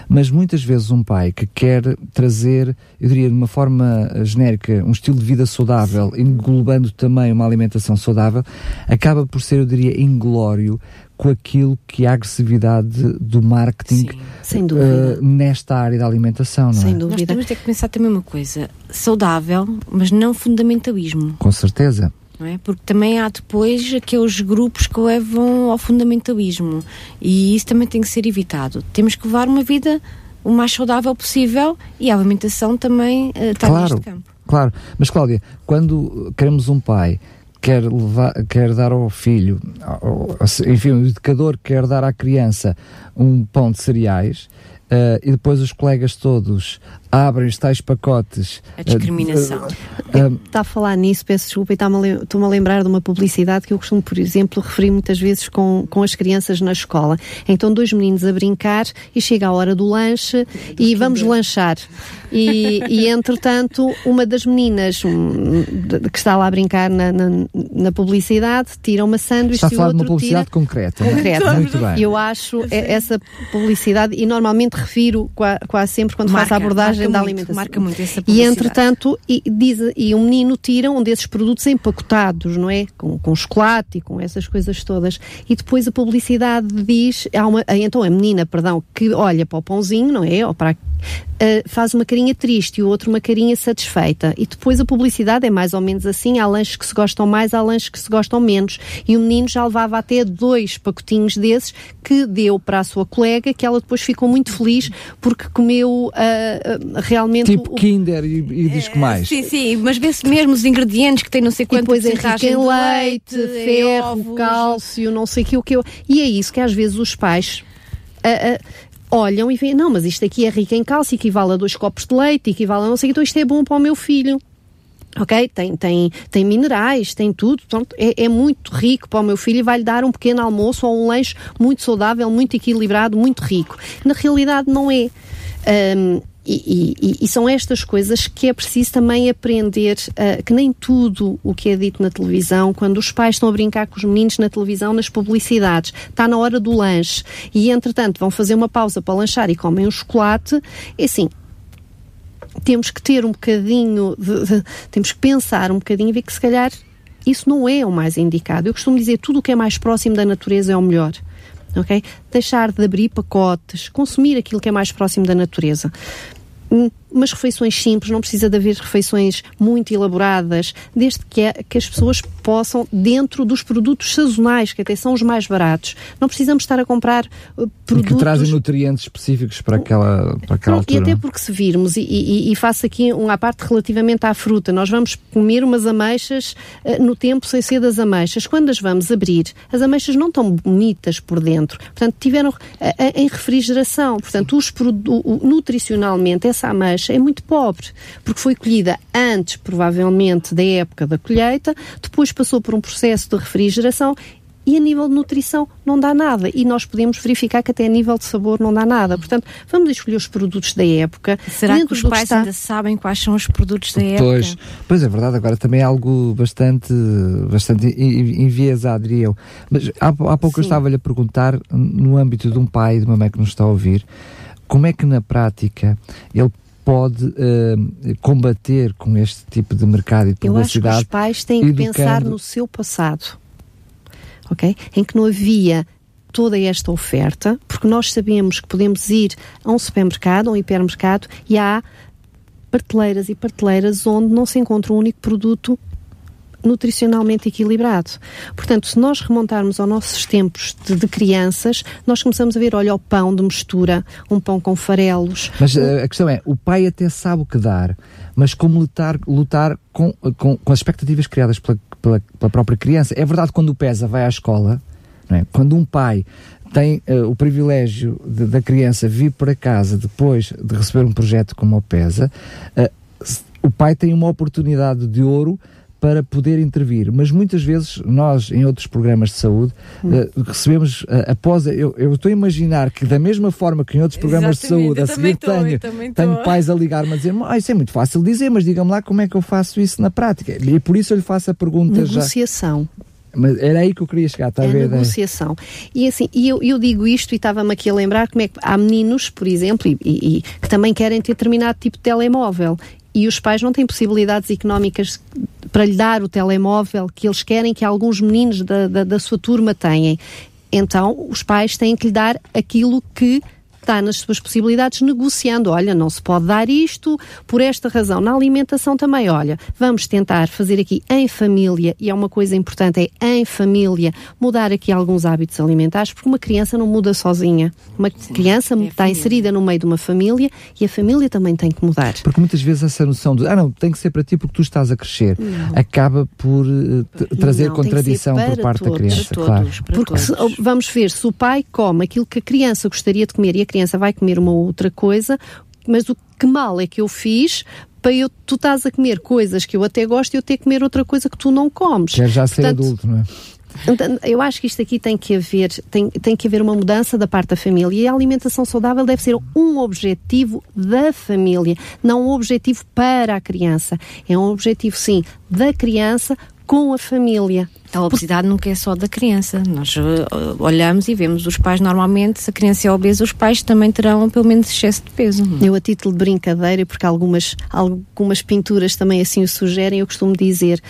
Mas muitas vezes um pai que quer trazer, eu diria de uma forma genérica, um estilo de vida saudável, englobando também uma alimentação saudável, acaba por ser, eu diria, inglório com aquilo que é a agressividade do marketing Sem dúvida. eh, nesta área da alimentação, não Sem é? Nós dúvida. temos de ter que pensar também uma coisa, saudável, mas não fundamentalismo. Com certeza. não é? Porque também há depois aqueles grupos que levam ao fundamentalismo e isso também tem que ser evitado. Temos que levar uma vida o mais saudável possível e a alimentação também eh, está Claro. neste campo. Claro, mas Cláudia, quando queremos um pai quer levar, quer dar ao filho, ao- enfim, o educador quer dar à criança um pão de cereais eh, e depois os colegas todos abrem os tais pacotes. A discriminação. eh, eh, Está a falar nisso, peço desculpa, e estou-me a lembrar de uma publicidade que eu costumo, por exemplo, referir muitas vezes com, com as crianças na escola. Então, dois meninos a brincar e chega a hora do lanche e vamos lanchar. E, e, entretanto, uma das meninas hum, de- que está lá a brincar na, na, na publicidade tira uma sanduíche está a e o falar de uma publicidade tira concreta. concreta. Muito bem. Eu acho é- essa publicidade, e normalmente refiro qua- quase sempre quando faço Marca, a abordagem marca da muito, alimentação. Marca muito essa E entretanto, e, diz, e o menino tira um desses produtos empacotados, não é? Com, com chocolate e com essas coisas todas. E depois a publicidade diz, há uma, então a menina, perdão, que olha para o pãozinho, não é? Ou para Uh, faz uma carinha triste e o outro uma carinha satisfeita. E depois a publicidade é mais ou menos assim: há lanches que se gostam mais, há lanches que se gostam menos. E o menino já levava até dois pacotinhos desses que deu para a sua colega, que ela depois ficou muito feliz porque comeu uh, realmente. Tipo o... Kinder e, e diz que mais. Sim, sim, mas vê-se mesmo os ingredientes que tem não sei quanto. E depois é rico em leite, leite ferro, cálcio, não sei o que, o que. E é isso que às vezes os pais. Uh, olham e veem, não, mas isto aqui é rico em cálcio, equivale a dois copos de leite, equivale a não sei o que, então isto é bom para o meu filho. Ok? Tem, tem, tem minerais, tem tudo, portanto, é, é muito rico para o meu filho e vai-lhe dar um pequeno almoço ou um lanche muito saudável, muito equilibrado, muito rico. Na realidade, não é. Um, e, e, e, são estas coisas que é preciso também aprender, uh, que nem tudo o que é dito na televisão, quando os pais estão a brincar com os meninos na televisão, nas publicidades, está na hora do lanche e, entretanto, vão fazer uma pausa para lanchar e comem um chocolate, é assim, temos que ter um bocadinho, de, de, temos que pensar um bocadinho e ver que se calhar isso não é o mais indicado. Eu costumo dizer tudo o que é mais próximo da natureza é o melhor. ok? Deixar de abrir pacotes, consumir aquilo que é mais próximo da natureza 嗯。Umas refeições simples, não precisa de haver refeições muito elaboradas, desde que, é, que as pessoas possam, dentro dos produtos sazonais, que até são os mais baratos, não precisamos estar a comprar uh, produtos... E que trazem nutrientes específicos para aquela, para aquela altura. E até porque se virmos, e, e, e, faço aqui uma parte relativamente à fruta, nós vamos comer umas ameixas uh, no tempo sem ser das ameixas. Quando as vamos abrir, as ameixas não estão bonitas por dentro, portanto, tiveram uh, em refrigeração, portanto, os, o, nutricionalmente, essa ameixa é muito pobre, porque foi colhida antes, provavelmente, da época da colheita, depois passou por um processo de refrigeração e a nível de nutrição não dá nada. E nós podemos verificar que até a nível de sabor não dá nada. Portanto, vamos escolher os produtos da época. Será que os pais está... ainda sabem quais são os produtos da época? Pois, pois é verdade. Agora também é algo bastante, bastante enviesado, diria eu. Mas há, há pouco Sim. eu estava-lhe a perguntar, no âmbito de um pai e de uma mãe que nos está a ouvir, como é que na prática ele pode uh, combater com este tipo de mercado e de publicidade? Eu acho que os pais têm que educando... pensar no seu passado, ok? Em que não havia toda esta oferta, porque nós sabemos que podemos ir a um supermercado, a um hipermercado, e há prateleiras e prateleiras onde não se encontra um único produto nutricionalmente equilibrado. Portanto, se nós remontarmos aos nossos tempos de, de, crianças, nós começamos a ver, olha, o pão de mistura, um pão com farelos. Mas uh, a questão é, o pai até sabe o que dar, mas como lutar, lutar com, com, com as expectativas criadas pela, pela, pela, própria criança. É verdade quando o PESA vai à escola, é? quando um pai tem uh, o privilégio de, da criança vir para casa depois de receber um projeto como o PESA, uh, o pai tem uma oportunidade de ouro para poder intervir. Mas muitas vezes nós, em outros programas de saúde, uh, recebemos, uh, após. Eu, eu, estou a imaginar que, da mesma forma que em outros programas Exatamente, de saúde, a seguir tô, tenho, tenho pais a ligar-me a dizer: ah, Isso é muito fácil dizer, mas diga-me lá como é que eu faço isso na prática. E por isso eu lhe faço a pergunta Negociação. já. Mas era aí que eu queria chegar, está a ver? É negociação. E assim, eu, eu digo isto e estava-me aqui a lembrar como é que há meninos, por exemplo, e, e, e, que também querem ter determinado tipo de telemóvel e os pais não têm possibilidades económicas para lhe dar o telemóvel que eles querem que alguns meninos da, da, da sua turma têm. Então, os pais têm que lhe dar aquilo que está nas suas possibilidades negociando. Olha, não se pode dar isto por esta razão. Na alimentação também, olha, vamos tentar fazer aqui em família, e é uma coisa importante, é em família, mudar aqui alguns hábitos alimentares, porque uma criança não muda sozinha. Uma criança é está inserida no meio de uma família e a família também tem que mudar. Porque muitas vezes essa noção de, ah não, tem que ser para ti porque tu estás a crescer, não. acaba por uh, trazer não, contradição por parte todos, da criança. Claro. Todos, para porque se, vamos ver, se o pai come aquilo que a criança gostaria de comer e a criança criança vai comer uma outra coisa, mas o que mal é que eu fiz para eu, tu estás a comer coisas que eu até gosto e eu ter que comer outra coisa que tu não comes. Quer já ser adulto, não é? Então, eu acho que isto aqui tem que haver tem, tem que haver uma mudança da parte da família e a alimentação saudável deve ser um objetivo da família, não um objetivo para a criança. É um objetivo, sim, da criança com a família. A obesidade nunca é só da criança. Nós uh, olhamos e vemos os pais normalmente, se a criança é obesa, os pais também terão pelo menos excesso de peso. Eu, a título de brincadeira, porque algumas, algumas pinturas também assim o sugerem, eu costumo dizer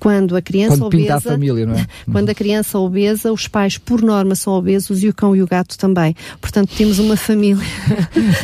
quando a criança quando obesa, a família, não é? quando a criança obesa, os pais por norma são obesos e o cão e o gato também. Portanto, temos uma família.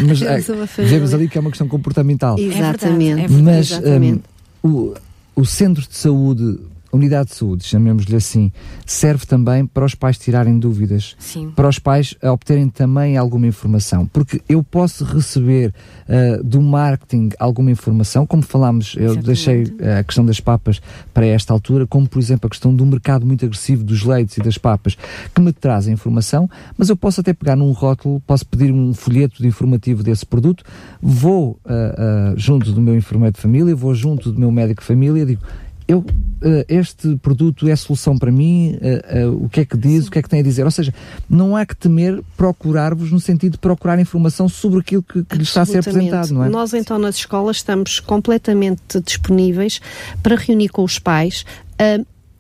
Mas temos uma família. vemos ali que é uma questão comportamental. Exatamente. É verdade, é verdade. Mas Exatamente. Um, o, o centro de saúde unidade de saúde, chamemos-lhe assim, serve também para os pais tirarem dúvidas, Sim. para os pais obterem também alguma informação, porque eu posso receber uh, do marketing alguma informação, como falámos, eu Exatamente. deixei a questão das papas para esta altura, como por exemplo a questão do mercado muito agressivo dos leites e das papas, que me trazem informação, mas eu posso até pegar num rótulo, posso pedir um folheto de informativo desse produto, vou uh, uh, junto do meu enfermeiro de família, vou junto do meu médico de família, digo eu, uh, este produto é solução para mim, uh, uh, o que é que diz, o que é que tem a dizer. Ou seja, não há que temer procurar-vos no sentido de procurar informação sobre aquilo que, que lhe está a ser apresentado, não é? Nós, então, nas escolas estamos completamente disponíveis para reunir com os pais.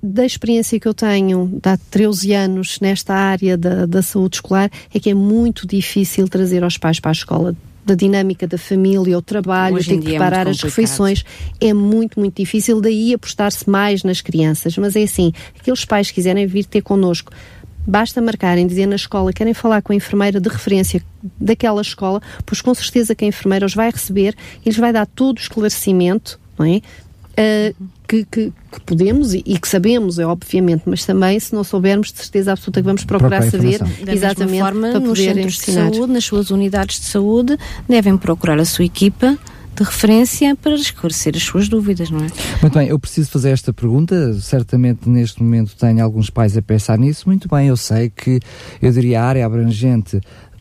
da experiência que eu tenho há 13 anos nesta área da, da saúde escolar, é que é muito difícil trazer os pais para a escola da dinâmica da família, o trabalho, ter que preparar é as refeições, é muito, muito difícil. Daí apostar-se mais nas crianças. Mas é assim, aqueles pais que quiserem vir ter connosco, basta marcarem, dizer na escola, querem falar com a enfermeira de referência daquela escola, pois com certeza que a enfermeira os vai receber e lhes vai dar todo o esclarecimento, não é? Uh, que, que, que, podemos e, e, que sabemos, é obviamente, mas também se não soubermos, de certeza absoluta que vamos procurar saber da exatamente forma, para nos centros ensinar. de saúde, nas suas unidades de saúde, devem procurar a sua equipa de referência para esclarecer as suas dúvidas, não é? Muito bem, eu preciso fazer esta pergunta. Certamente neste momento tenho alguns pais a pensar nisso. Muito bem, eu sei que eu diria a área abrangente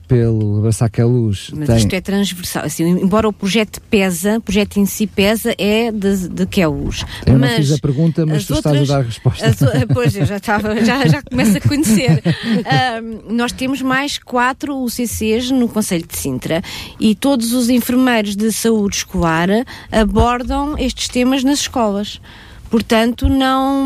pelo Abraçar que a Luz. Mas tem... isto é transversal. Assim, embora o projeto pesa, o projeto em si pesa, é de, de que é luz. Eu mas não fiz a pergunta, mas tu outras, estás a dar a resposta. As, pois, eu já, estava, já, já começo a conhecer. Uh, nós temos mais quatro UCCs no Conselho de Sintra e todos os enfermeiros de saúde escolar abordam estes temas nas escolas. Portanto, não,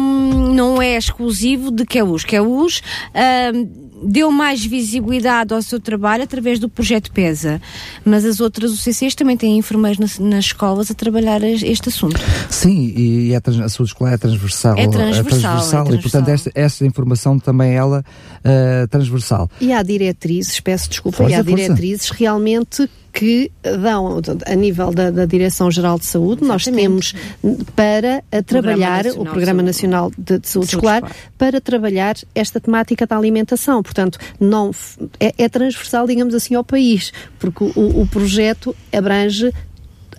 não é exclusivo de Queluz. Queluz uh, deu mais visibilidade ao seu trabalho através do projeto PESA, mas as outras UCCs também têm enfermeiros nas, nas escolas a trabalhar este assunto. Sim, e é, a saúde escolar é transversal. É transversal. É transversal, é transversal. e, portanto, esta, esta informação também é ela uh, transversal. E há diretrizes, peço desculpa, força, e há diretrizes força. realmente que dão, a nível da, da Direção-Geral de Saúde, Exatamente. nós temos para trabalhar o Programa Nacional de, de Saúde, Escolar, Escolar, para trabalhar esta temática da alimentação. Portanto, não, é, é transversal, digamos assim, ao país, porque o, o projeto abrange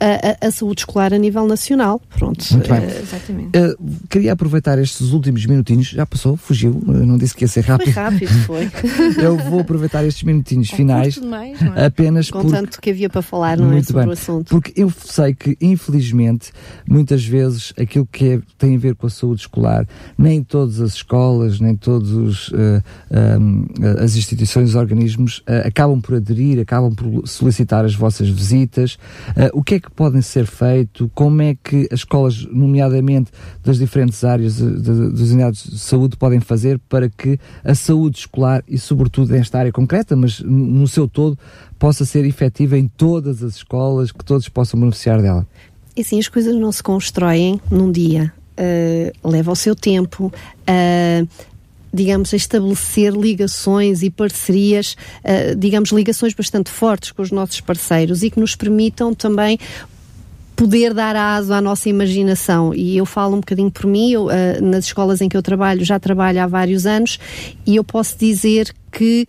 a, a, saúde escolar a nível nacional. Pronto. Muito bem. Uh, exatamente. Uh, queria aproveitar estes últimos minutinhos, já passou, fugiu, uh, não disse que ia ser rápido. Foi rápido, foi. Eu vou aproveitar estes minutinhos finais mais, é? apenas Com tanto que havia para falar, não é, Muito é, sobre bem. o assunto. Porque eu sei que, infelizmente, muitas vezes aquilo que é, tem a ver com a saúde escolar, nem todas as escolas, nem todas um, as instituições, os organismos acabam por aderir, acabam por solicitar as vossas visitas. o que é que que podem ser feito, como é que as escolas, nomeadamente das diferentes áreas das unidades de saúde, podem fazer para que a saúde escolar e, sobretudo, nesta área concreta, mas no seu todo, possa ser efetiva em todas as escolas, que todos possam beneficiar dela? E assim, as coisas não se constroem num dia. Uh, leva o seu tempo. Uh, digamos, a estabelecer ligações e parcerias, uh, digamos, ligações bastante fortes com os nossos parceiros e que nos permitam também poder dar aso à nossa imaginação. E eu falo um bocadinho por mim, eu, uh, nas escolas em que eu trabalho, já trabalho há vários anos, e eu posso dizer que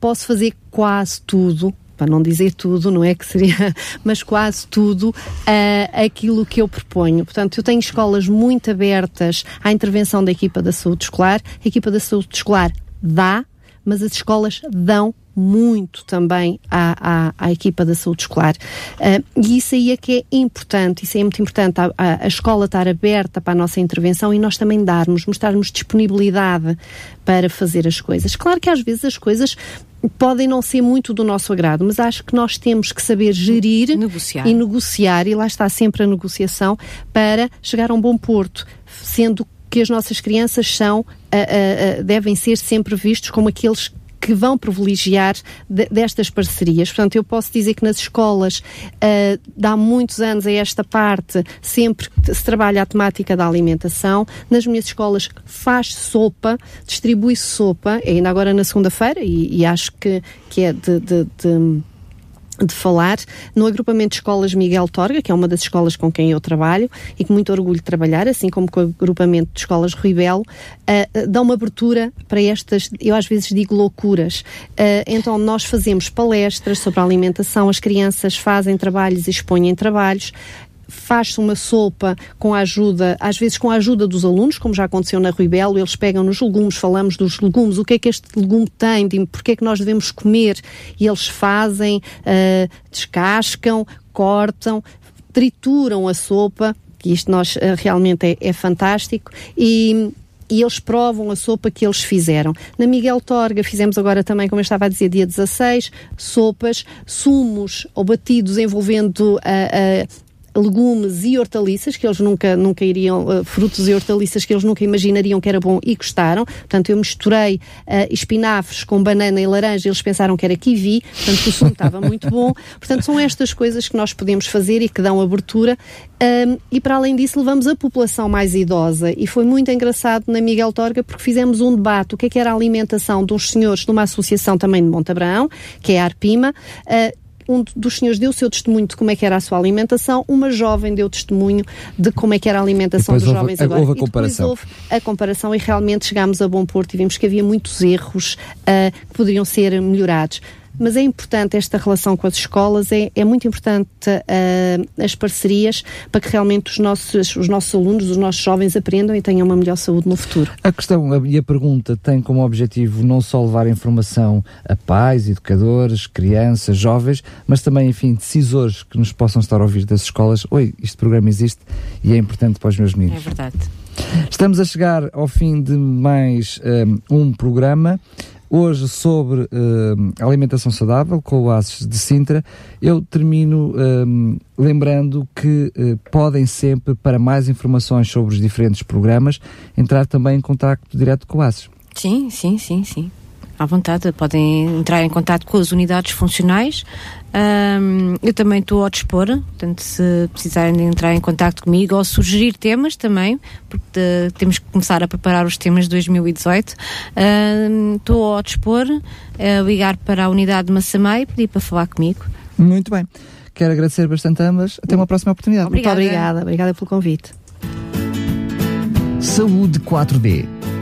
posso fazer quase tudo para não dizer tudo, não é que seria, mas quase tudo uh, aquilo que eu proponho. Portanto, eu tenho escolas muito abertas à intervenção da equipa da saúde escolar. A equipa da saúde escolar dá, mas as escolas dão muito também à, à, à, equipa da saúde escolar. Uh, e isso aí é que é importante, isso é muito importante, a, a, escola estar aberta para a nossa intervenção e nós também darmos, mostrarmos disponibilidade para fazer as coisas. Claro que às vezes as coisas podem não ser muito do nosso agrado, mas acho que nós temos que saber gerir negociar. e negociar, e lá está sempre a negociação, para chegar a um bom porto, sendo que as nossas crianças são, uh, uh, devem ser sempre vistos como aqueles que vão privilegiar de, destas parcerias. Portanto, eu posso dizer que nas escolas, uh, há muitos anos a esta parte, sempre se trabalha a temática da alimentação. Nas minhas escolas faz sopa, distribui-se sopa, ainda agora na segunda-feira, e, e, acho que, que é de, de, de de falar no agrupamento de escolas Miguel Torga, que é uma das escolas com quem eu trabalho e com muito orgulho de trabalhar, assim como com o agrupamento de escolas Rui Belo, uh, dá uma abertura para estas, eu às vezes digo loucuras. Uh, então nós fazemos palestras sobre a alimentação, as crianças fazem trabalhos e expõem trabalhos, faz-se uma sopa com a ajuda, às vezes com a ajuda dos alunos, como já aconteceu na Rui Belo, eles pegam nos legumes, falamos dos legumes, o que é que este legume tem, de, porque é que nós devemos comer, e eles fazem, uh, descascam, cortam, trituram a sopa, que isto nós uh, realmente é, é fantástico, e e eles provam a sopa que eles fizeram. Na Miguel Torga fizemos agora também, como eu estava a dizer, dia 16, sopas, sumos ou batidos envolvendo a, legumes e hortaliças que eles nunca, nunca iriam, uh, frutos e hortaliças que eles nunca imaginariam que era bom e gostaram. Portanto, eu misturei uh, espinafres com banana e laranja, eles pensaram que era kiwi, portanto, o som estava muito bom. Portanto, são estas coisas que nós podemos fazer e que dão abertura. Um, e para além disso, levamos a população mais idosa. E foi muito engraçado na Miguel Torga porque fizemos um debate. O que é que era a alimentação dos senhores de uma associação também de Montabrão, que é a Arpima, uh, um dos senhores deu o seu testemunho de como é que era a sua alimentação, uma jovem deu testemunho de como é que era a alimentação dos houve, jovens agora. Houve a comparação. E houve a comparação e realmente chegámos a bom porto e vimos que havia muitos erros uh, que poderiam ser melhorados mas é importante esta relação com as escolas, é, é muito importante uh, as parcerias para que realmente os nossos, os nossos alunos, os nossos jovens aprendam e tenham uma melhor saúde no futuro. A questão e a pergunta tem como objetivo não só levar informação a pais, educadores, crianças, jovens, mas também, enfim, decisores que nos possam estar a ouvir das escolas. Oi, este programa existe e é importante para os meus meninos. É verdade. Estamos a chegar ao fim de mais um, ah, um programa hoje sobre uh, alimentação saudável com o Oasis de Sintra. Eu termino um, lembrando que uh, podem sempre, para mais informações sobre os diferentes programas, entrar também em contato direto com o Oasis. Sim, sim, sim, sim à vontade, podem entrar em contato com as unidades funcionais. Um, eu também estou ao dispor, portanto, se precisarem de entrar em contato comigo ou sugerir temas também, porque de, temos que começar a preparar os temas de 2018. Estou um, ao dispor, a ligar para a unidade de Massamá e pedir para falar comigo. Muito bem. Quero agradecer bastante a ambas. Até uma próxima oportunidade. Obrigada. Muito obrigada. Obrigada pelo convite. Saúde 4D